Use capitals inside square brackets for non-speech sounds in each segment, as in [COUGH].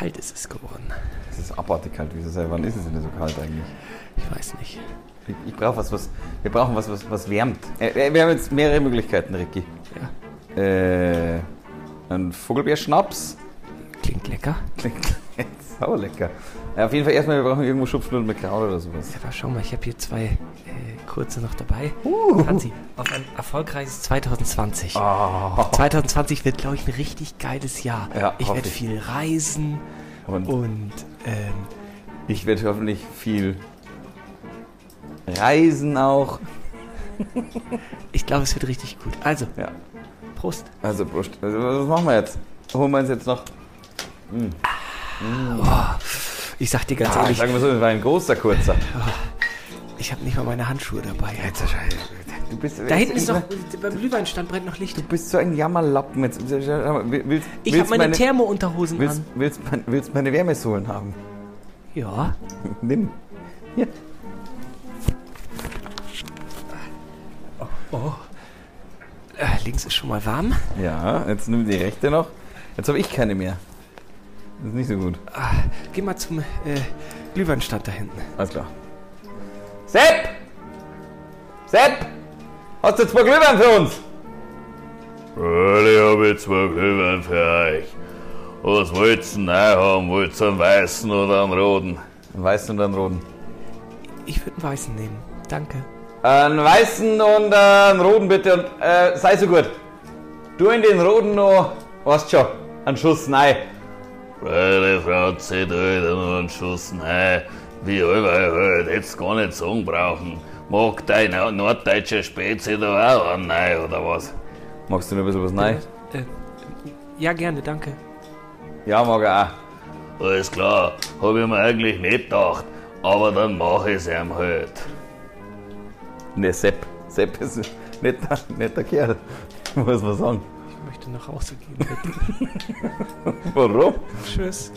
kalt ist es geworden. Es ist abartig kalt. Wieso sei, wann ist es denn so kalt eigentlich? Ich weiß nicht. Ich, ich brauche was, was. Wir brauchen was, was, was wärmt. Äh, wir haben jetzt mehrere Möglichkeiten, Ricky. Ja. Äh, ein Vogelbeerschnaps. Klingt lecker. Klingt [LAUGHS] sau lecker. Ja, auf jeden Fall erstmal, wir brauchen irgendwo Schupfnudeln mit Kraut oder sowas. Ja, aber schau mal, ich habe hier zwei äh, kurze noch dabei. Uh. Franzi, auf ein erfolgreiches 2020. Oh. 2020 wird, glaube ich, ein richtig geiles Jahr. Ja, ich werde viel reisen Und und ähm, ich werde hoffentlich viel reisen auch. [LAUGHS] ich glaube, es wird richtig gut. Also, Ja. Prost. Also, Prost. Also, was machen wir jetzt? Holen wir uns jetzt noch. Ich sag dir ganz Ah, ehrlich, sagen wir so, das war ein großer, kurzer. [LAUGHS] ich habe nicht mal meine Handschuhe dabei. Jetzt, du bist, Da hinten ist noch, beim Glühweinstand brennt noch Licht. Du bist so ein Jammerlappen. Jetzt, willst, Ich willst habe meine, Thermo-Unterhosen willst, an. willst, mein- willst meine Wärmesohlen haben? Ja. [LAUGHS] Nimm. Hier. Oh. Äh, links ist schon mal warm. Ja, jetzt nimm die rechte noch. Jetzt habe ich keine mehr. Das ist nicht so gut. Ah, geh mal zum äh, Glühweinstand da hinten. Alles klar. Sepp! Sepp! Hast du zwei Glühwein für uns? Ich habe jetzt zwei Glühwein für euch. Was wollt ihr denn haben? Wollt ihr einen weißen oder einen roten? Einen weißen und einen roten. Ich würde einen weißen nehmen. Danke. Einen weißen und einen roten bitte und äh, sei so gut. Du in den roten noch, weißt schon, einen Schuss nein. Meine Frau zieht nur einen Schuss rein. Wie halt, hättest gar nicht sagen brauchen. Mag dein norddeutscher Spezi da auch einen rein, oder was? Magst du noch ein bisschen was nein? Äh, ja, gerne, danke. Ja, mag er auch. Alles klar, hab ich mir eigentlich nicht gedacht. Aber dann mach ich's ihm halt. Ne, Sepp. Sepp ist ein netter, netter Kerl. Muss man sagen. Ich möchte nach Hause gehen. Bitte. [LAUGHS] Warum? Tschüss.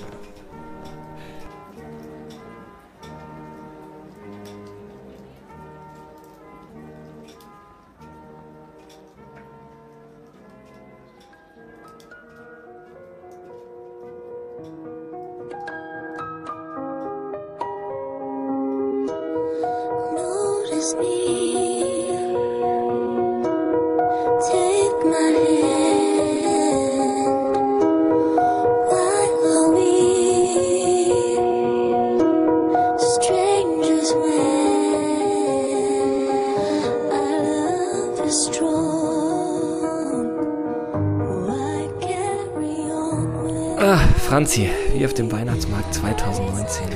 Franzi, wie auf dem Weihnachtsmarkt 2019.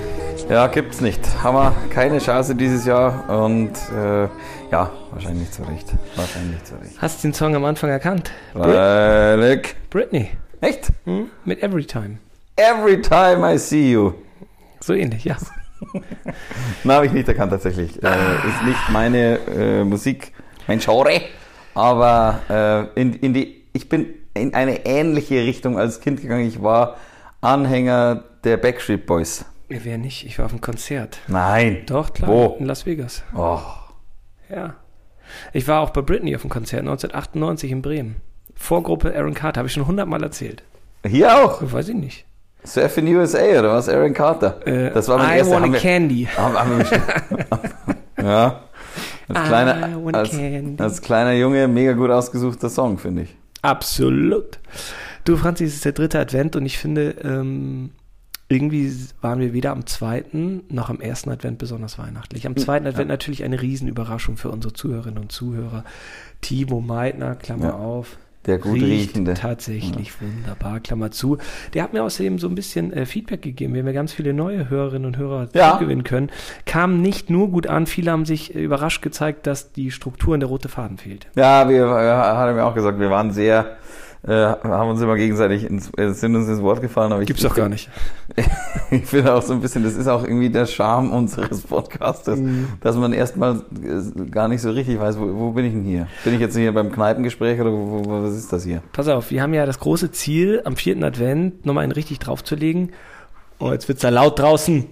Ja, gibt's nicht. Haben wir keine Chance dieses Jahr und äh, ja, wahrscheinlich zu Recht. Wahrscheinlich zu Recht. Hast du den Song am Anfang erkannt? Freilich. Britney. Echt? Hm? Mit Everytime. Every time I see you. So ähnlich, ja. [LAUGHS] Na, habe ich nicht erkannt tatsächlich. Äh, ist nicht meine äh, Musik, mein Genre, aber äh, in, in die, ich bin in eine ähnliche Richtung als Kind gegangen. Ich war Anhänger der Backstreet Boys. Wer nicht? Ich war auf einem Konzert. Nein. Doch, klar. Wo? In Las Vegas. Oh, Ja. Ich war auch bei Britney auf dem Konzert 1998 in Bremen. Vorgruppe Aaron Carter, habe ich schon hundertmal erzählt. hier auch. Weiß ich nicht. Surf in USA oder was? Aaron Carter. Äh, das war mein I erster. want haben a wir- candy. Haben, haben wir ja. Als I kleiner, want als, candy. als kleiner Junge mega gut ausgesuchter Song, finde ich. Absolut. Du, Franzi, es ist der dritte Advent und ich finde, ähm, irgendwie waren wir weder am zweiten noch am ersten Advent besonders weihnachtlich. Am zweiten Advent natürlich eine Riesenüberraschung für unsere Zuhörerinnen und Zuhörer. Timo Meitner, Klammer Ja. auf. Der gut Riecht riechende. tatsächlich wunderbar, Klammer zu. Der hat mir außerdem so ein bisschen äh, Feedback gegeben. Wir haben ja ganz viele neue Hörerinnen und Hörer Ja. gewinnen können. Kam nicht nur gut an, viele haben sich äh, überrascht gezeigt, dass die Struktur und der rote Faden fehlt. Ja, wir ja, hat er mir auch gesagt, wir waren sehr, äh, haben uns immer gegenseitig ins, äh, sind uns ins Wort gefallen. Aber ich, Gibt's doch gar nicht. [LAUGHS] Ich finde auch so ein bisschen, das ist auch irgendwie der Charme unseres Podcastes, Mhm. dass man erstmal äh, gar nicht so richtig weiß, wo, wo bin ich denn hier? Bin ich jetzt hier beim Kneipengespräch oder wo, wo, was ist das hier? Pass auf, wir haben ja das große Ziel, am vierten Advent nochmal einen richtig draufzulegen. Oh, jetzt wird's da laut draußen.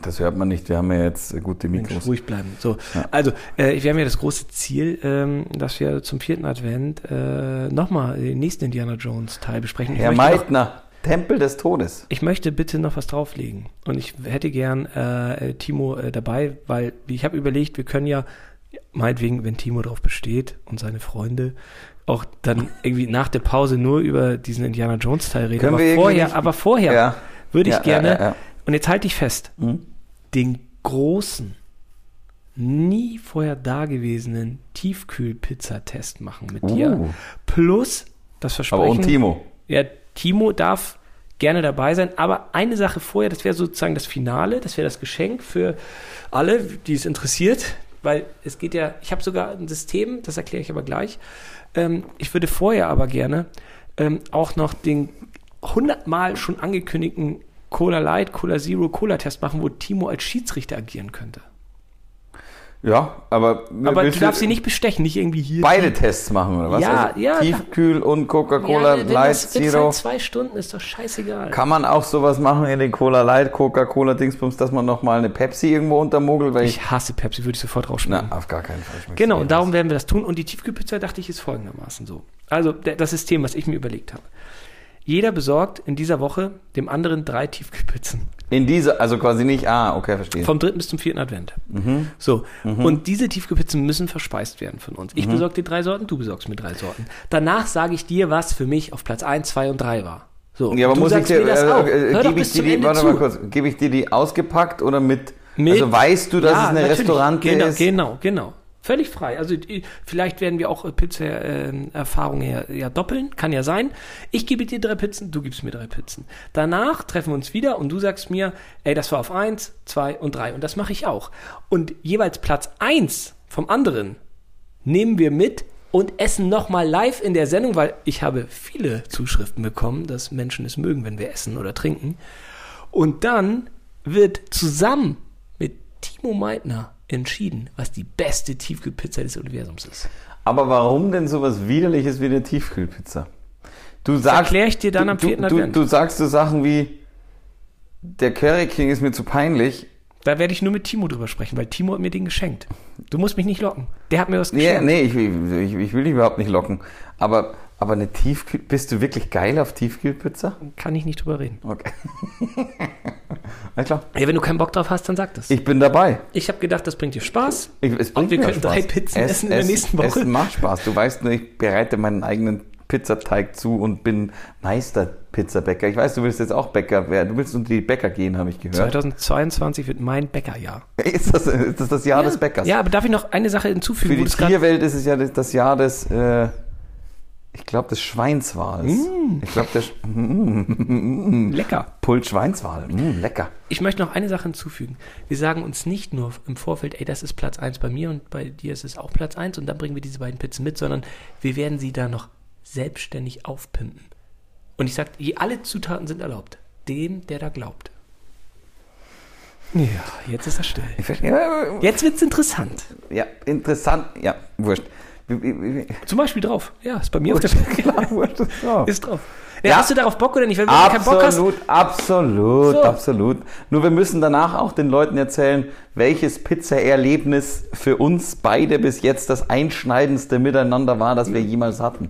Das hört man nicht, wir haben ja jetzt äh, gute Mensch, Mikros. ruhig bleiben. So, Ja. also äh, wir haben ja das große Ziel, ähm, dass wir zum vierten Advent äh, nochmal den nächsten Indiana Jones Teil besprechen. Herr möchte noch- Meitner, Tempel des Todes. Ich möchte bitte noch was drauflegen. Und ich hätte gern äh, Timo äh, dabei, weil ich habe überlegt, wir können ja, meinetwegen, wenn Timo drauf besteht und seine Freunde, auch dann irgendwie nach der Pause nur über diesen Indiana Jones Teil reden. Können aber, wir vorher, aber vorher Ja. würde ich Ja, gerne. Und jetzt halte ich fest, Mhm. den großen, nie vorher dagewesenen Tiefkühlpizzatest machen mit dir. Uh. Plus das Versprechen. Aber und Timo. Ja, Timo darf gerne dabei sein, aber eine Sache vorher, das wäre sozusagen das Finale, das wäre das Geschenk für alle, die es interessiert, weil es geht ja, ich habe sogar ein System, das erkläre ich aber gleich. Ähm, ich würde vorher aber gerne ähm, auch noch den hundertmal schon angekündigten Cola Light, Cola Zero, Cola Test machen, wo Timo als Schiedsrichter agieren könnte. Ja, aber, Aber du darfst sie nicht bestechen, nicht irgendwie hier. beide Tests machen, oder was? Ja, also ja. Tiefkühl und Coca-Cola wenn Light Zero. halt zwei Stunden, ist doch scheißegal. Kann man auch sowas machen in den Cola Light, Coca-Cola Dingsbums, dass man nochmal eine Pepsi irgendwo untermogelt? Weil ich, Ich hasse Pepsi, würde ich sofort rausschmecken. na, auf gar keinen Fall. Genau, mir und darum werden wir das tun. Und die Tiefkühlpizza, dachte ich, ist folgendermaßen so. Also das System, was ich mir überlegt habe. Jeder besorgt in dieser Woche dem anderen drei Tiefkühlpizzen. In dieser, also quasi nicht, ah, okay, verstehe. Vom dritten bis zum vierten Advent. Mhm. So. Und diese Tiefkühlpizzen müssen verspeist werden von uns. Mhm. Ich besorge dir drei Sorten, du besorgst mir drei Sorten. Danach sage ich dir, was für mich auf Platz 1, 2 und 3 war. So. ja, aber muss ich dir, mir das auch. äh, äh, Hör doch gebe ich dir die, warte zu. mal kurz, gebe ich dir die ausgepackt oder mit, Mit- also weißt du, dass Ja, es eine natürlich. Restaurante genau, ist? Genau, genau. Völlig frei. Also vielleicht werden wir auch äh, Pizza-Erfahrung her ja doppeln, kann ja sein. Ich gebe dir drei Pizzen, du gibst mir drei Pizzen. Danach treffen wir uns wieder und du sagst mir, ey, das war auf eins, zwei und drei. Und das mache ich auch. Und jeweils Platz eins vom anderen nehmen wir mit und essen nochmal live in der Sendung, weil ich habe viele Zuschriften bekommen, dass Menschen es mögen, wenn wir essen oder trinken. Und dann wird zusammen mit Timo Meitner entschieden, was die beste Tiefkühlpizza des Universums ist. Aber warum denn sowas widerliches wie eine Tiefkühlpizza? Du sagst, erklär ich dir dann am du, vierten du, Advent. du sagst so Sachen wie, der Curry King ist mir zu peinlich. Da werde ich nur mit Timo drüber sprechen, weil Timo hat mir den geschenkt. Du musst mich nicht locken. Der hat mir was Nee, geschenkt. nee, ich, ich, ich will dich überhaupt nicht locken. Aber, aber eine Tiefkühl, bist du wirklich geil auf Tiefkühlpizza? Kann ich nicht drüber reden. Okay. [LAUGHS] Na klar. Ja, wenn du keinen Bock drauf hast, dann sag das. Ich bin dabei. Ich habe gedacht, das bringt dir Spaß. Ich, es Und bringt wir mir können Spaß. drei Pizzen es, essen in der es, nächsten Woche. Es macht Spaß. Du weißt nur, ich bereite meinen eigenen Pizzateig zu und bin Meister-Pizzabäcker. Ich weiß, du willst jetzt auch Bäcker werden. Du willst unter die Bäcker gehen, habe ich gehört. 2022 wird mein Bäckerjahr. [LAUGHS] Ist das, ist das das Jahr des Bäckers? Ja, aber darf ich noch eine Sache hinzufügen? Für die Tierwelt ist es ja das, Jahr des, äh, ich glaube, des Schweinswals. Mm. Ich glaube, der Sch [LAUGHS] mm, Lecker. Pult Schweinswal. Mm, lecker. Ich möchte noch eine Sache hinzufügen. Wir sagen uns nicht nur im Vorfeld, ey, das ist Platz 1 bei mir und bei dir ist es auch Platz 1 und dann bringen wir diese beiden Pizzen mit, sondern wir werden sie da noch selbstständig aufpimpen. Und ich sage, alle Zutaten sind erlaubt. Dem, der da glaubt. Ja, jetzt ist er still. Jetzt wird's interessant. Ja, interessant. Ja, wurscht. Zum Beispiel drauf. Ja, ist bei mir auf der Klar, [LAUGHS] wurscht ist drauf. Ist drauf. Ja, Ja. Hast du darauf Bock oder nicht? Wenn du keinen Bock hast, Absolut, absolut, So. absolut. Nur wir müssen danach auch den Leuten erzählen, welches Pizza-Erlebnis für uns beide bis jetzt das einschneidendste Miteinander war, das wir jemals hatten.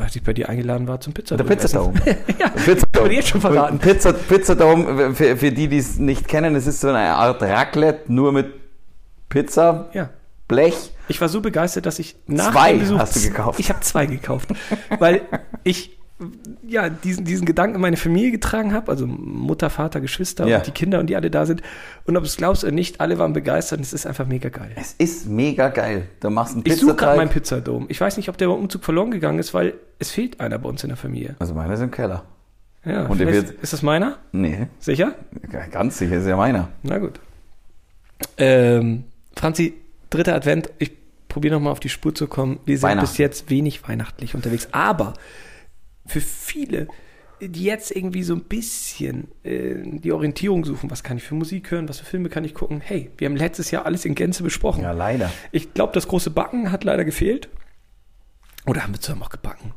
Als ich bei dir eingeladen war zum Pizza. Der Pizzadome. [LAUGHS] ja, Pizzadome. Wurde jetzt schon verraten. Pizza, Pizzadome, für, für die, die es nicht kennen, es ist so eine Art Raclette, nur mit Pizza, ja. Blech. Ich war so begeistert, dass ich nach Zwei dem Besuch hast du gekauft. Ich habe zwei gekauft, weil ich ja diesen diesen Gedanken in meine Familie getragen habe, also Mutter, Vater, Geschwister Ja. und die Kinder und die alle da sind. Und ob es glaubst oder nicht, alle waren begeistert. und Es ist einfach mega geil. Es ist mega geil. Du machst einen Ich suche gerade meinen Pizzateig. Pizzadom. Ich weiß nicht, ob der beim Umzug verloren gegangen ist, weil es fehlt einer bei uns in der Familie. Also meiner ist im Keller. Ja, Und der wird- ist das meiner? Nee, Sicher? ganz sicher ist ja meiner. Na gut. Ähm, Franzi, dritter Advent. Ich probiere nochmal auf die Spur zu kommen. Wir sind bis jetzt wenig weihnachtlich unterwegs. Aber für viele, die jetzt irgendwie so ein bisschen äh, die Orientierung suchen, was kann ich für Musik hören, was für Filme kann ich gucken. Hey, wir haben letztes Jahr alles in Gänze besprochen. Ja, leider. Ich glaube, das große Backen hat leider gefehlt. Oder haben wir zusammen auch gebacken?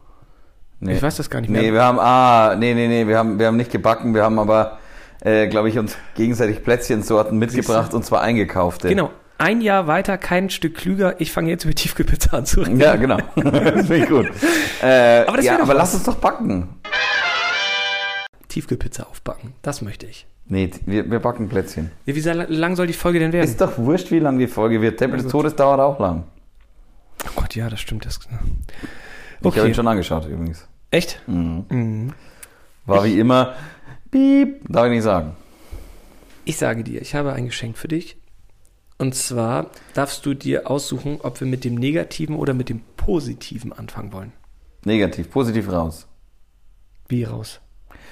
Nee. Ich weiß das gar nicht mehr. Nee, wir haben, ah, nee, nee, nee, wir haben, wir haben nicht gebacken, wir haben aber, äh, glaube ich, uns gegenseitig Plätzchensorten mitgebracht und zwar eingekaufte. Genau. Ein Jahr weiter, kein Stück klüger. Ich fange jetzt mit Tiefkühlpizza an zu reden. Ja, genau. [LAUGHS] das finde ich gut. Äh, Aber das ja, aber lass uns doch backen. Tiefkühlpizza aufbacken. Das möchte ich. Nee, wir, wir backen Plätzchen. Wie lang soll die Folge denn werden? Ist doch wurscht, wie lang die Folge wird. Tempel des. Todes dauert auch lang. oh Gott, ja, das stimmt. Das, Ich habe okay. ihn schon angeschaut übrigens. Echt? Mhm. Mhm. War wie immer, piep, darf ich nicht sagen. Ich sage dir, ich habe ein Geschenk für dich. Und zwar darfst du dir aussuchen, ob wir mit dem Negativen oder mit dem Positiven anfangen wollen. Negativ, positiv raus. Wie raus?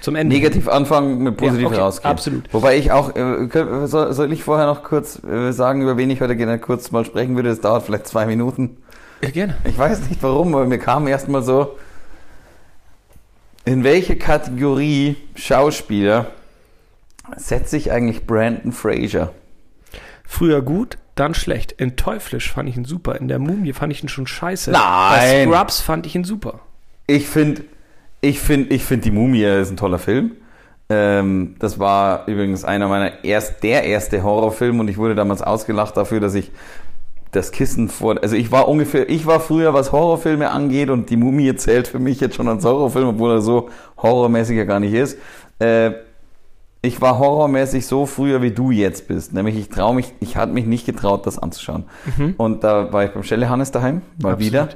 Zum Ende. Negativ anfangen, mit positiv Ja, okay, rausgehen. absolut. Wobei ich auch, äh, soll, soll ich vorher noch kurz äh, sagen, über wen ich heute gerne kurz mal sprechen würde? Das dauert vielleicht zwei Minuten. Ja, gerne. Ich weiß nicht warum, aber mir kam erst mal so, in welche Kategorie Schauspieler setze ich eigentlich Brandon Fraser? Früher gut, dann schlecht. In Teuflisch fand ich ihn super. In der Mumie fand ich ihn schon scheiße. Nein. Bei Scrubs fand ich ihn super. Ich finde, ich finde, ich finde die Mumie ist ein toller Film. Ähm, das war übrigens einer meiner erst, der erste Horrorfilm und ich wurde damals ausgelacht dafür, dass ich das Kissen vor, also ich war ungefähr, ich war früher, was Horrorfilme angeht und die Mumie [LAUGHS] zählt für mich jetzt schon als Horrorfilm, obwohl er so horrormäßig ja gar nicht ist. Äh, ich war horrormäßig so früher, wie du jetzt bist. Nämlich ich traue mich, ich hatte mich nicht getraut, das anzuschauen. Und da war ich beim Schelle Hannes daheim, mal Absolut. wieder.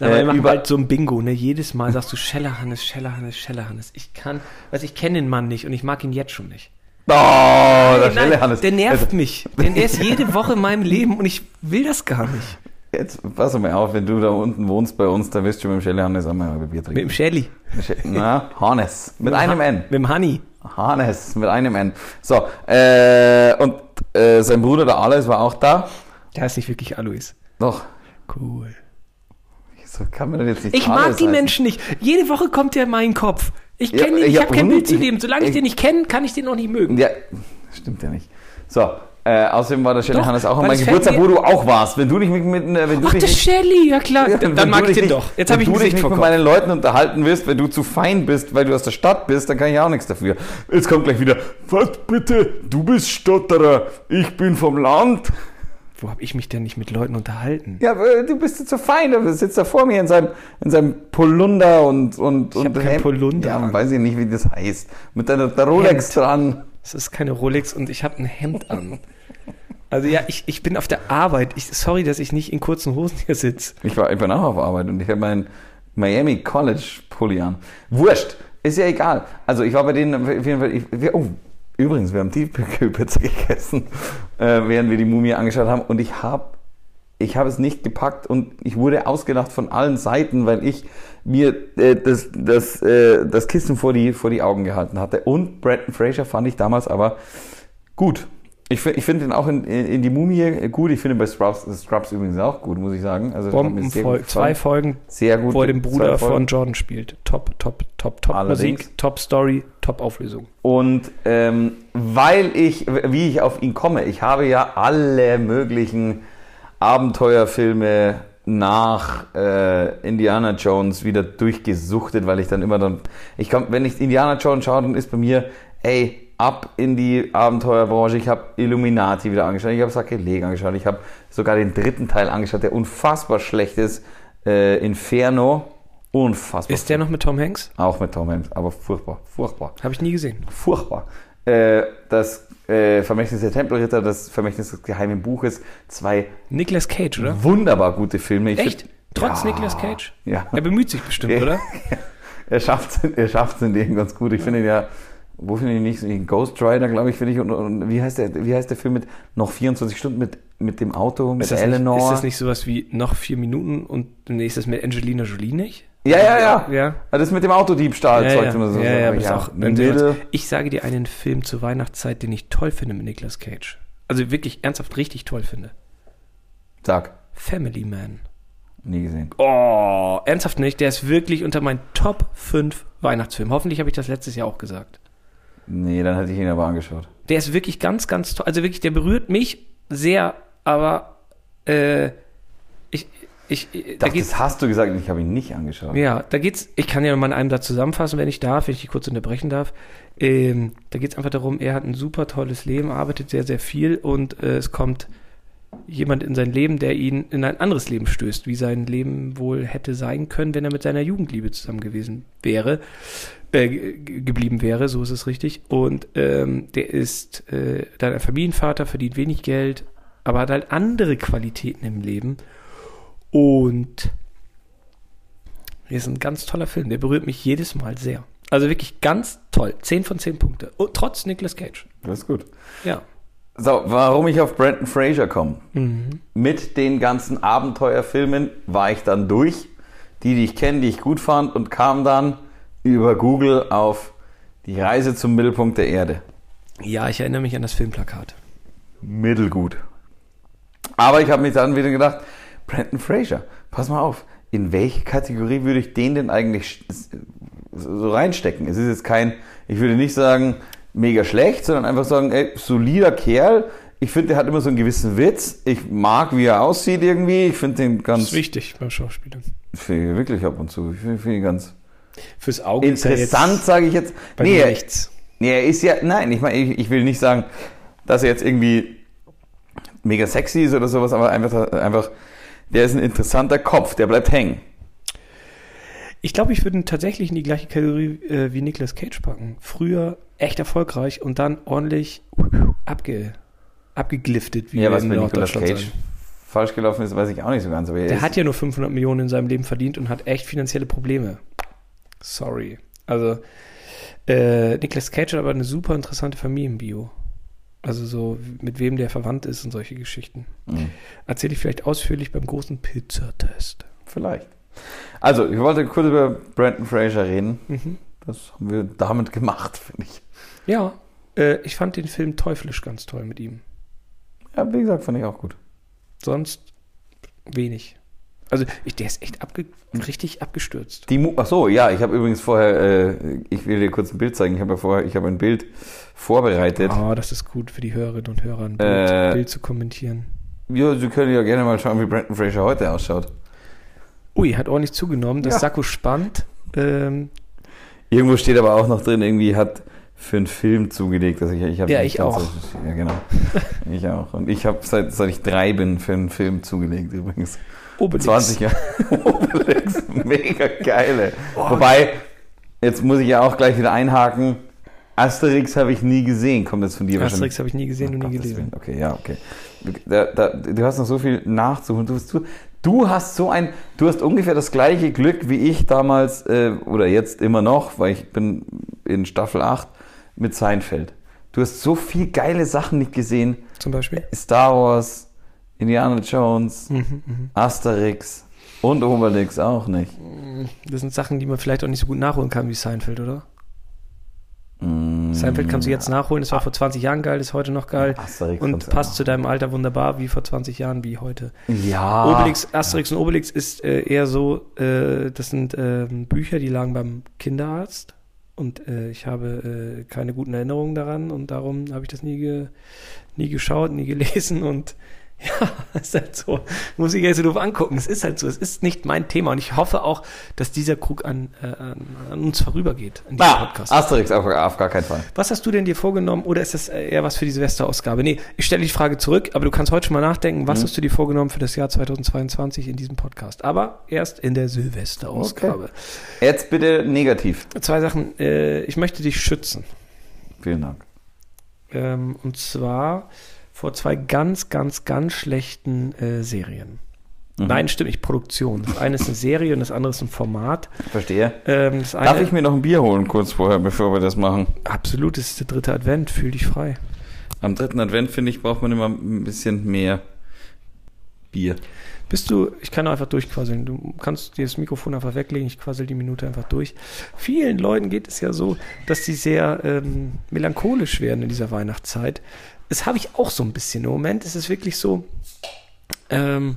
Aber wir machen über- bald so ein Bingo, ne? Jedes Mal sagst du Schellerhannes, Schellerhannes, Schellerhannes. Ich kann, also ich kenne den Mann nicht und ich mag ihn jetzt schon nicht. Oh, der Nein, Schelle Hannes. der nervt Also, mich. Denn der ist jede Woche in meinem Leben und ich will das gar nicht. Jetzt pass mal auf, wenn du da unten wohnst bei uns, da wirst du mit dem Schelle Hannes einmal ein Bier Mit dem trinken. Shelly. Na, Hannes. Mit einem N. Mit dem Honey. Hannes, mit einem N. So, äh, und äh, sein Bruder, der Alois, war auch da. Der heißt nicht wirklich Alois. Doch. Cool. So kann man denn jetzt nicht Ich mag Alois die heißen. Menschen nicht. Jede Woche kommt der in meinen Kopf. Ich Ja, kenne ihn, ich ja, habe kein? Bild zu dem. Solange ich, ich- den nicht kenne, kann ich den noch nicht mögen. Ja, stimmt ja nicht. So, äh, außerdem war der Doch, Hannes auch an meinem Geburtstag, wo du auch warst. Wenn du dich mit, mit äh, wenn du Ach, dich der Shelly, ja klar. Ja, dann wenn mag ich den nicht- doch. Jetzt wenn habe ich ein du dich Gesicht nicht mit meinen Leuten unterhalten wirst, weil du zu fein bist, weil du aus der Stadt bist, dann kann ich auch nichts dafür. Jetzt kommt gleich wieder, was bitte, du bist Stotterer, ich bin vom Land. Wo habe ich mich denn nicht mit Leuten unterhalten? Ja, äh, du bist jetzt so fein, du sitzt da vor mir in seinem, in seinem Polunder und, und, und hab kein Hemd. Polunder Ja, weiß ich nicht, wie das heißt. Mit deiner Rolex dran. Es ist keine Rolex und ich habe ein Hemd an. [LAUGHS] Also ja, ich, ich bin auf der Arbeit. Ich, sorry, dass ich nicht in kurzen Hosen hier sitze. Ich war, ich bin auch auf Arbeit und ich habe meinen Miami College Pulli an. Wurscht, ist ja egal. Also ich war bei denen, auf jeden Fall, ich, wir, oh, übrigens, wir haben Tiefkühlpizza [LAUGHS] gegessen, äh, während wir die Mumie angeschaut haben und ich habe ich habe es nicht gepackt und ich wurde ausgelacht von allen Seiten, weil ich mir äh, das, das, äh, das Kissen vor die, vor die Augen gehalten hatte. Und Brandon Fraser fand ich damals aber gut. Ich, ich finde ihn auch in, in, die Mumie gut. Ich finde ihn bei Scrubs, Scrubs übrigens auch gut, muss ich sagen. Also Bombenfolge. Zwei. Folgen, Sehr gut. wo er den Bruder von Jordan spielt. Top, top, top, top Allerdings. Musik, top Story, top Auflösung. Und ähm, weil ich, wie ich auf ihn komme, ich habe ja alle möglichen Abenteuerfilme nach äh, Indiana Jones wieder durchgesuchtet, weil ich dann immer dann, ich komm, wenn ich Indiana Jones schaue, dann ist bei mir, ey, ab in die Abenteuerbranche. Ich habe Illuminati wieder angeschaut, ich habe Sakrileg angeschaut, ich habe sogar den dritten Teil angeschaut, der unfassbar schlecht ist, äh, Inferno, unfassbar. Ist der noch mit Tom Hanks? Auch mit Tom Hanks, aber furchtbar, furchtbar Habe ich nie gesehen. furchtbar. Äh, das äh, Vermächtnis der Tempelritter, das Vermächtnis des geheimen Buches, zwei Nicolas Cage, oder? wunderbar gute Filme. Ich Echt? find- Trotz ja, Nicolas Cage? Ja. Er bemüht sich bestimmt, [LAUGHS] oder? er schafft er schafft's in dem ganz gut. Ich finde ihn ja, wo finde ich nicht? so? Ghost Rider, glaube ich, finde ich. Und, und wie heißt der, wie heißt der Film mit noch 24 Stunden mit, mit dem Auto, mit Ist das, Eleanor? nicht, ist das nicht sowas wie noch vier Minuten und nee, ist das mit Angelina Jolie nicht? ja, ja, ja, Ja. Ah, Das mit dem Autodiebstahl Ja, Zeug ja. so. ja, ja, aber ist auch, Mädel. ich sage dir einen Film zur Weihnachtszeit, den ich toll finde mit Nicolas Cage. Also wirklich ernsthaft richtig toll finde. Sag, Family Man. nie gesehen. Oh, ernsthaft nicht. Der ist wirklich unter meinen Top 5 Weihnachtsfilmen. Hoffentlich habe ich das letztes Jahr auch gesagt. Nee, dann hätte ich ihn aber angeschaut. Der ist wirklich ganz, ganz toll. Also wirklich, der berührt mich sehr, aber äh, ich, ich, da Das, geht's, das hast du gesagt ich habe ihn nicht angeschaut. ja, da geht's, ich kann ja mal in einem Satz zusammenfassen, wenn ich darf, wenn ich dich kurz unterbrechen darf. Ähm, da geht's einfach darum, er hat ein super tolles Leben, arbeitet sehr, sehr viel und äh, es kommt jemand in sein Leben, der ihn in ein anderes Leben stößt, wie sein Leben wohl hätte sein können, wenn er mit seiner Jugendliebe zusammen gewesen wäre. Äh, ge- geblieben wäre, so ist es richtig. Und ähm, der ist äh, dann ein Familienvater, verdient wenig Geld, aber hat halt andere Qualitäten im Leben. Und ist ein ganz toller Film, der berührt mich jedes Mal sehr. Also wirklich ganz toll. 10 von 10 Punkte. Und trotz Nicolas Cage. Das ist gut. Ja. So, warum ich auf Brandon Fraser komme. Mit den ganzen Abenteuerfilmen war ich dann durch. Die, die ich kenne, die ich gut fand und kam dann über Google auf die Reise zum Mittelpunkt der Erde. Ja, ich erinnere mich an das Filmplakat. Mittelgut. Aber ich habe mir dann wieder gedacht, Brandon Fraser, pass mal auf, in welche Kategorie würde ich den denn eigentlich so reinstecken? Es ist jetzt kein, ich würde nicht sagen, mega schlecht, sondern einfach sagen, ey, solider Kerl. Ich finde, der hat immer so einen gewissen Witz. Ich mag, wie er aussieht irgendwie. Ich finde den Das ganz, ist wichtig beim Schauspielern. wirklich ab und zu. Ich finde find ihn ganz Fürs Auge er interessant, sage ich jetzt. bei Nee, er- nichts. Nee, er ist ja, nein, ich meine, ich, ich will nicht sagen, dass er jetzt irgendwie mega sexy ist oder sowas, aber einfach, einfach, der ist ein interessanter Kopf, der bleibt hängen. Ich glaube, ich würde ihn tatsächlich in die gleiche Kategorie äh, wie Nicolas Cage packen. Früher echt erfolgreich und dann ordentlich abge, abgegliftet, wie Ja, was in bei Nicolas Cage sagen. falsch gelaufen ist, weiß ich auch nicht so ganz. Er Der ist, hat ja nur 500 Millionen in seinem Leben verdient und hat echt finanzielle Probleme. Sorry. Also, äh, Nicolas Cage hat aber eine super interessante Familienbio. Also so, mit wem der verwandt ist und solche Geschichten. Mhm. Erzähle ich vielleicht ausführlich beim großen Pizzatest. Vielleicht. Also, ich wollte kurz über Brandon Fraser reden. Mhm. Das haben wir damit gemacht, finde ich. Ja, äh, ich fand den Film teuflisch ganz toll mit ihm. Ja, wie gesagt, fand ich auch gut. Sonst wenig. Also, ich, der ist echt abge richtig abgestürzt. Die Mu Ach so, ja, ich habe übrigens vorher, äh, ich will dir kurz ein Bild zeigen. Ich habe ja vorher, ich habe ein Bild vorbereitet. Ah, das ist gut für die Hörerinnen und Hörer, ein Bild, Äh, Bild zu kommentieren. Ja, Sie können ja gerne mal schauen, wie Brandon Fraser heute ausschaut. Ui, hat ordentlich zugenommen. Das Ja. Sakko spannt. Ähm, Irgendwo steht aber auch noch drin, irgendwie hat für einen Film zugelegt. Also ich, ich Ja, ich auch. Ja, genau. ich auch. Und ich habe seit, seit ich drei bin für einen Film zugelegt übrigens. Obelix. 20 Jahre. [LAUGHS] Obelix, mega geile. Oh. Wobei, jetzt muss ich ja auch gleich wieder einhaken. Asterix habe ich nie gesehen. Kommt jetzt von dir Asterix habe ich nie gesehen und Oh, nie Gottes gelesen. Okay, ja, okay. Da, da, du hast noch so viel nachzuholen. Du, du, du hast so ein, du hast ungefähr das gleiche Glück wie ich damals äh, oder jetzt immer noch, weil ich bin in Staffel 8 mit Seinfeld. Du hast so viel geile Sachen nicht gesehen. Zum Beispiel. Star Wars, Indiana Jones, Mhm, mhm. Asterix und Obelix auch nicht. Das sind Sachen, die man vielleicht auch nicht so gut nachholen kann wie Seinfeld, oder? Mm, Seinfeld kannst du jetzt nachholen. Das war vor 20 Jahren geil, ist heute noch geil. Asterix Und passt zu deinem Alter wunderbar, wie vor 20 Jahren, wie heute. Ja. Obelix, Asterix und Obelix ist äh, eher so, äh, das sind ähm, Bücher, die lagen beim Kinderarzt. Und äh, ich habe äh, keine guten Erinnerungen daran und darum habe ich das nie, ge, nie geschaut, nie gelesen und [LAUGHS] ja, ist halt so. Muss ich jetzt so doof angucken. Es ist halt so. Es ist nicht mein Thema und ich hoffe auch, dass dieser Krug an, äh, an, an uns vorübergeht in diesem Ah, Podcast. Asterix auf, auf gar keinen Fall. Was hast du denn dir vorgenommen oder ist das eher was für die Silvesterausgabe? Nee, ich stelle die Frage zurück, aber du kannst heute schon mal nachdenken, was Mhm. hast du dir vorgenommen für das Jahr 2022 in diesem Podcast? Aber erst in der Silvesterausgabe. Jetzt bitte negativ. Zwei Sachen. Äh, ich möchte dich schützen. Vielen Dank. Ähm, und zwar vor zwei ganz, ganz, ganz schlechten äh, Serien. Mhm. Nein, stimmt nicht, Produktion. Das eine ist eine Serie und das andere ist ein Format. Verstehe. Ähm, Darf ich mir noch ein Bier holen kurz vorher, bevor wir das machen? Absolut, das ist der dritte Advent. Fühl dich frei. Am dritten Advent, finde ich, braucht man immer ein bisschen mehr Bier. Bist du, ich kann einfach durchquasseln. Du kannst dir das Mikrofon einfach weglegen, ich quassel die Minute einfach durch. Vielen Leuten geht es ja so, dass sie sehr ähm, melancholisch werden in dieser Weihnachtszeit. Das habe ich auch so ein bisschen. Im Moment ist es wirklich so, ähm,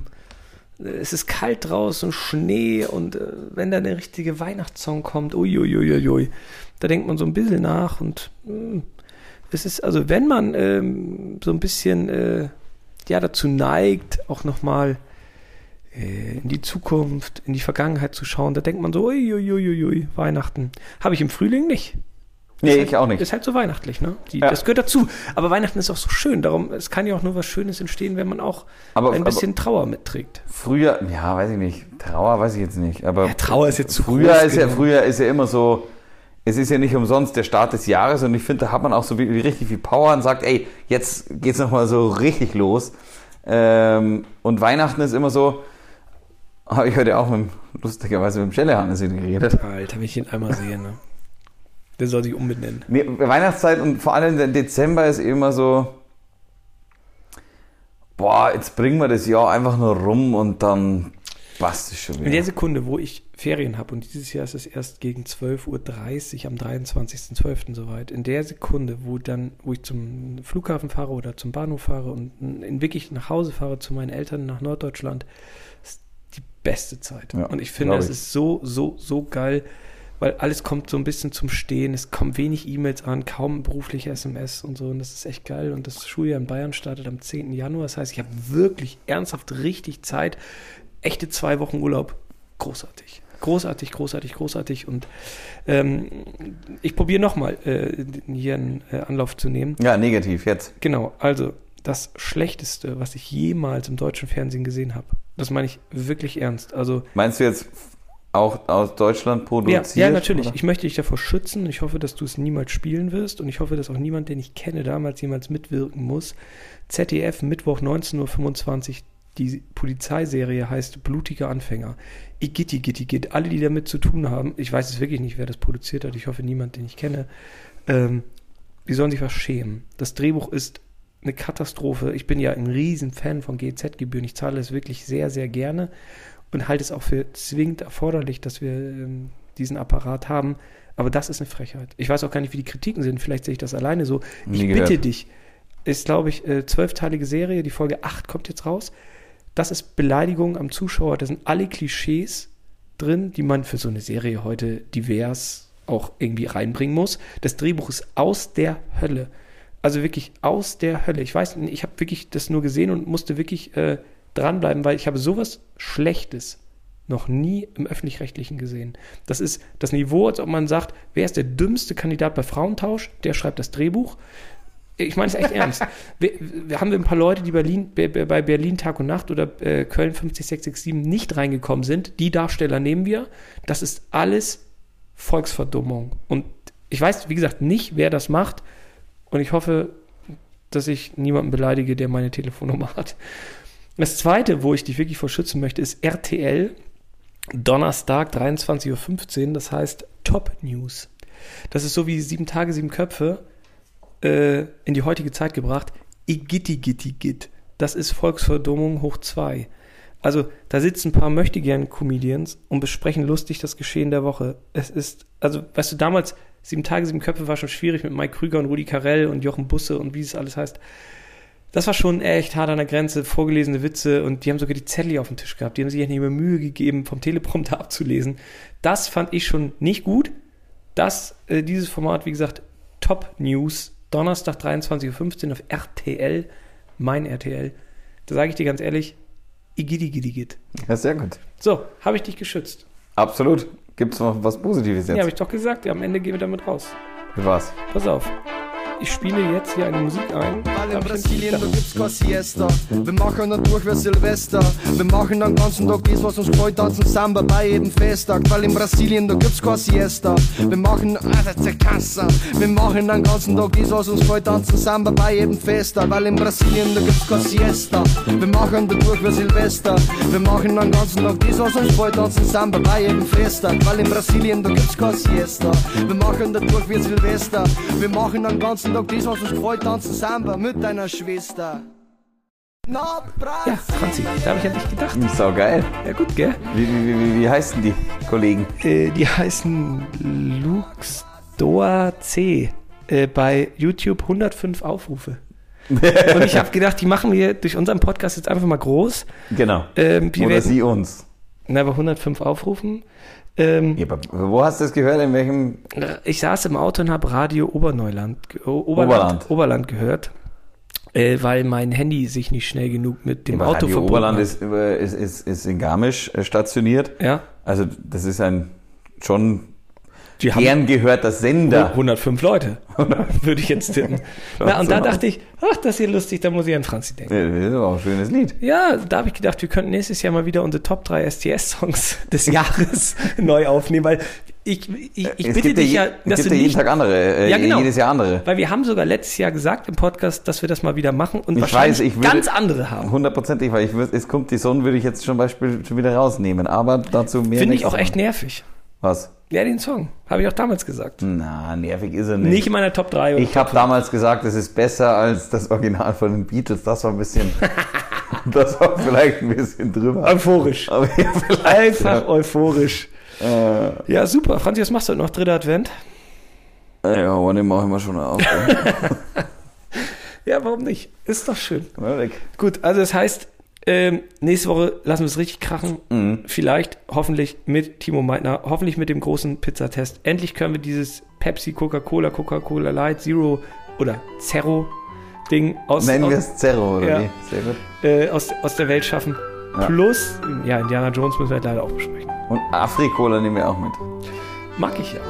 es ist kalt draußen, Schnee und äh, wenn dann der richtige Weihnachtssong kommt, uiuiuiui, da denkt man so ein bisschen nach und mh, es ist, also wenn man ähm, so ein bisschen äh, ja dazu neigt, auch nochmal äh, in die Zukunft, in die Vergangenheit zu schauen, da denkt man so, uiuiuiui, Weihnachten. Habe ich im Frühling nicht. Nee, Ist ich halt, auch nicht. Ist halt so weihnachtlich, ne? Die, Ja. Das gehört dazu. Aber Weihnachten ist auch so schön. Darum, es kann ja auch nur was Schönes entstehen, wenn man auch Aber, ein aber bisschen Trauer mitträgt. früher, ja, weiß ich nicht. Trauer weiß ich jetzt nicht. Aber Ja, Trauer ist jetzt zu früher groß ist ja genommen. früher ist ja immer so es ist ja nicht umsonst der Start des Jahres und ich finde, da hat man auch so wie, wie richtig viel Power und sagt, ey, jetzt geht's nochmal so richtig los. Ähm, und Weihnachten ist immer so, habe ich heute auch mit, dem- lustigerweise mit dem Schellehannes geredet. Alter, wenn ich ihn einmal sehe, ne? Der soll sich umbenennen. Weihnachtszeit und vor allem der Dezember ist immer so, boah, jetzt bringen wir das Jahr einfach nur rum und dann passt es schon In der wieder. Sekunde, wo ich Ferien habe, und dieses Jahr ist es erst gegen 12.30 Uhr am 23.12. soweit, in der Sekunde, wo dann, wo ich zum Flughafen fahre oder zum Bahnhof fahre und in wirklich nach Hause fahre zu meinen Eltern nach Norddeutschland, ist die beste Zeit. Ja, und ich finde, es ist so, so, so geil, weil alles kommt so ein bisschen zum Stehen, es kommen wenig E-Mails an, kaum berufliche SMS und so, und das ist echt geil. Und das Schuljahr in Bayern startet am 10. Januar, das heißt, ich habe wirklich ernsthaft richtig Zeit, echte zwei Wochen Urlaub, großartig. Großartig, großartig, großartig. Und ähm, ich probiere nochmal äh, hier einen äh, Anlauf zu nehmen. Ja, negativ jetzt. Genau, also das Schlechteste, was ich jemals im deutschen Fernsehen gesehen habe. Das meine ich wirklich ernst. Also Meinst du jetzt auch aus Deutschland ja, produziert? ja, natürlich. oder? Ich möchte dich davor schützen. Ich hoffe, dass du es niemals spielen wirst. Und ich hoffe, dass auch niemand, den ich kenne, damals jemals mitwirken muss. ZDF, Mittwoch 19.25 Uhr. Die Polizeiserie heißt Blutiger Anfänger. Igitti, gitti, git. Alle, die damit zu tun haben, ich weiß es wirklich nicht, wer das produziert hat. Ich hoffe, niemand, den ich kenne. Ähm, die sollen sich was schämen. Das Drehbuch ist eine Katastrophe. Ich bin ja ein Riesenfan von GZ-Gebühren. Ich zahle es wirklich sehr, sehr gerne und halte es auch für zwingend erforderlich, dass wir ähm, diesen Apparat haben. Aber das ist eine Frechheit. Ich weiß auch gar nicht, wie die Kritiken sind. Vielleicht sehe ich das alleine so. Ich Nie bitte gehört. dich. Ist, glaube ich, äh, zwölfteilige Serie. Die Folge 8 kommt jetzt raus. Das ist Beleidigung am Zuschauer. Da sind alle Klischees drin, die man für so eine Serie heute divers auch irgendwie reinbringen muss. Das Drehbuch ist aus der Hölle. Also wirklich aus der Hölle. Ich weiß, nicht, ich habe wirklich das nur gesehen und musste wirklich äh, dranbleiben, weil ich habe sowas Schlechtes noch nie im öffentlich-rechtlichen gesehen. Das ist das Niveau, als ob man sagt, wer ist der dümmste Kandidat bei Frauentausch? Der schreibt das Drehbuch. Ich meine es echt [LAUGHS] ernst. Wir, wir haben wir ein paar Leute, die Berlin, bei bei Berlin Tag und Nacht oder äh, Köln 50667 nicht reingekommen sind. Die Darsteller nehmen wir. Das ist alles Volksverdummung. Und ich weiß, wie gesagt, nicht, wer das macht. Und ich hoffe, dass ich niemanden beleidige, der meine Telefonnummer hat. Das zweite, wo ich dich wirklich vor schützen möchte, ist RTL. Donnerstag, 23.15 Uhr. Das heißt Top News. Das ist so wie sieben Tage, sieben Köpfe äh, in die heutige Zeit gebracht. Igitti gitti git. Das ist Volksverdummung hoch zwei. Also da sitzen ein paar möchtegern Comedians und besprechen lustig das Geschehen der Woche. Es ist, also weißt du, damals sieben Tage, sieben Köpfe war schon schwierig mit Mike Krüger und Rudi Carell und Jochen Busse und wie es alles heißt. Das war schon echt hart an der Grenze, vorgelesene Witze und die haben sogar die Zettel auf dem Tisch gehabt. Die haben sich ja nicht mehr Mühe gegeben, vom Teleprompter [LAUGHS] abzulesen. Das fand ich schon nicht gut. Das, äh, dieses Format, wie gesagt, Top News, Donnerstag 23.15 Uhr auf RTL, mein RTL. Da sage ich dir ganz ehrlich, Igidigidi-Git. Ja, sehr gut. So, habe ich dich geschützt. Absolut. Gibt es noch was Positives Ja, jetzt? habe ich doch gesagt. Am Ende gehen wir damit raus. Wie war's? Pass auf. Ich spiele jetzt hier eine Musik ein. Weil in Brasilien, da gibt's kein Siesta. Wir machen dann durch wie Silvester. Wir machen den ganzen Tag das, was uns gefällt, tanzen Samba bei jedem Festtag. Weil in Brasilien, da gibt's kein Siesta. Wir machen, ah. Wir machen den ganzen Tag das, was uns gefällt, tanzen Samba bei jedem Festtag. Weil in Brasilien, da gibt's kein Siesta. Wir machen da durch wie Silvester. Wir machen den ganzen Tag das, was uns gefällt, tanzen Samba bei jedem Festtag. Weil in Brasilien, da gibt's kein Siesta. Wir machen da durch wie Silvester. Wir machen den ganzen Tag das, was uns gefällt, tanzen Samba mit deiner Schwester. Ja, Franzi, da habe ich an dich gedacht. Ist auch geil. Ja, gut, gell? Wie, wie, wie, wie heißen die Kollegen? Äh, die heißen Luxdoa C. Äh, bei YouTube 105 Aufrufe. [LAUGHS] Und ich habe gedacht, die machen wir durch unseren Podcast jetzt einfach mal groß. Genau. Ähm, Oder werden, sie uns. na, bei 105 Aufrufen. Ähm, Ja, wo hast du das gehört? In welchem? Ich saß im Auto und habe Radio Oberneuland, Oberland. Oberland, Oberland gehört, äh, weil mein Handy sich nicht schnell genug mit dem Aber Auto Radio verbunden Oberland hat. ist, äh, ist, ist, ist in Garmisch äh, stationiert. ja, Also das ist ein schon die haben gern gehörter Sender. 105 Leute, [LAUGHS] würde ich jetzt tippen. Na, und da dachte ich, ach, das ist hier lustig, da muss ich an Franzi denken. Ja, Das ist auch ein schönes Lied. Ja, da habe ich gedacht, wir könnten nächstes Jahr mal wieder unsere Top 3 STS-Songs [LAUGHS] des Jahres [LAUGHS] neu aufnehmen, weil ich, ich, ich bitte dich ja, ja, dass du ja jeden nicht, Tag andere, äh, Ja, genau. jedes Jahr andere. weil wir haben sogar letztes Jahr gesagt im Podcast, dass wir das mal wieder machen und Ich wahrscheinlich weiß, ich würde- ganz andere haben. Hundertprozentig, weil ich würd, es kommt die Sonne, würde ich jetzt zum Beispiel schon wieder rausnehmen. Aber dazu mehr. Finde ich auch echt nervig. Was? Ja, den Song. Habe ich auch damals gesagt. Na, nervig ist er nicht. Nicht in meiner Top 3. oder ich habe damals gesagt, es ist besser als das Original von den Beatles. Das war ein bisschen. [LAUGHS] das war vielleicht ein bisschen drüber. Euphorisch. [LAUGHS] Aber ja. Einfach euphorisch. Äh, Ja, super. Franzi, was machst du heute noch? Dritter Advent? ja, aber den mache ich mal schon auf. [LAUGHS] Ja, warum nicht? Ist doch schön. Weg. Gut, also das heißt, ähm, nächste Woche lassen wir es richtig krachen. Mhm. Vielleicht, hoffentlich mit Timo Meitner, hoffentlich mit dem großen Pizzatest. Endlich können wir dieses Pepsi, Coca-Cola, Coca-Cola Light, Zero oder Zero Ding aus, Nennen wir es Zerro, oder Ja. wie? Sehr gut. äh, aus, aus der Welt schaffen. Ja. Plus, ja, Indiana Jones müssen wir leider auch besprechen. Und Afrikola nehmen wir auch mit. Mag ich ja.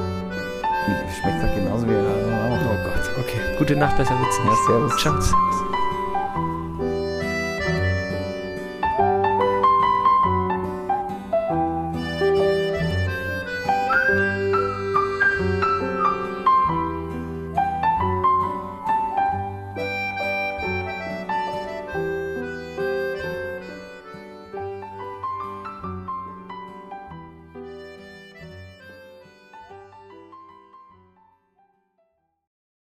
Schmeckt doch genauso wie Oh. Gott, okay. Gute Nacht, besser nicht. Ja, servus. Ciao.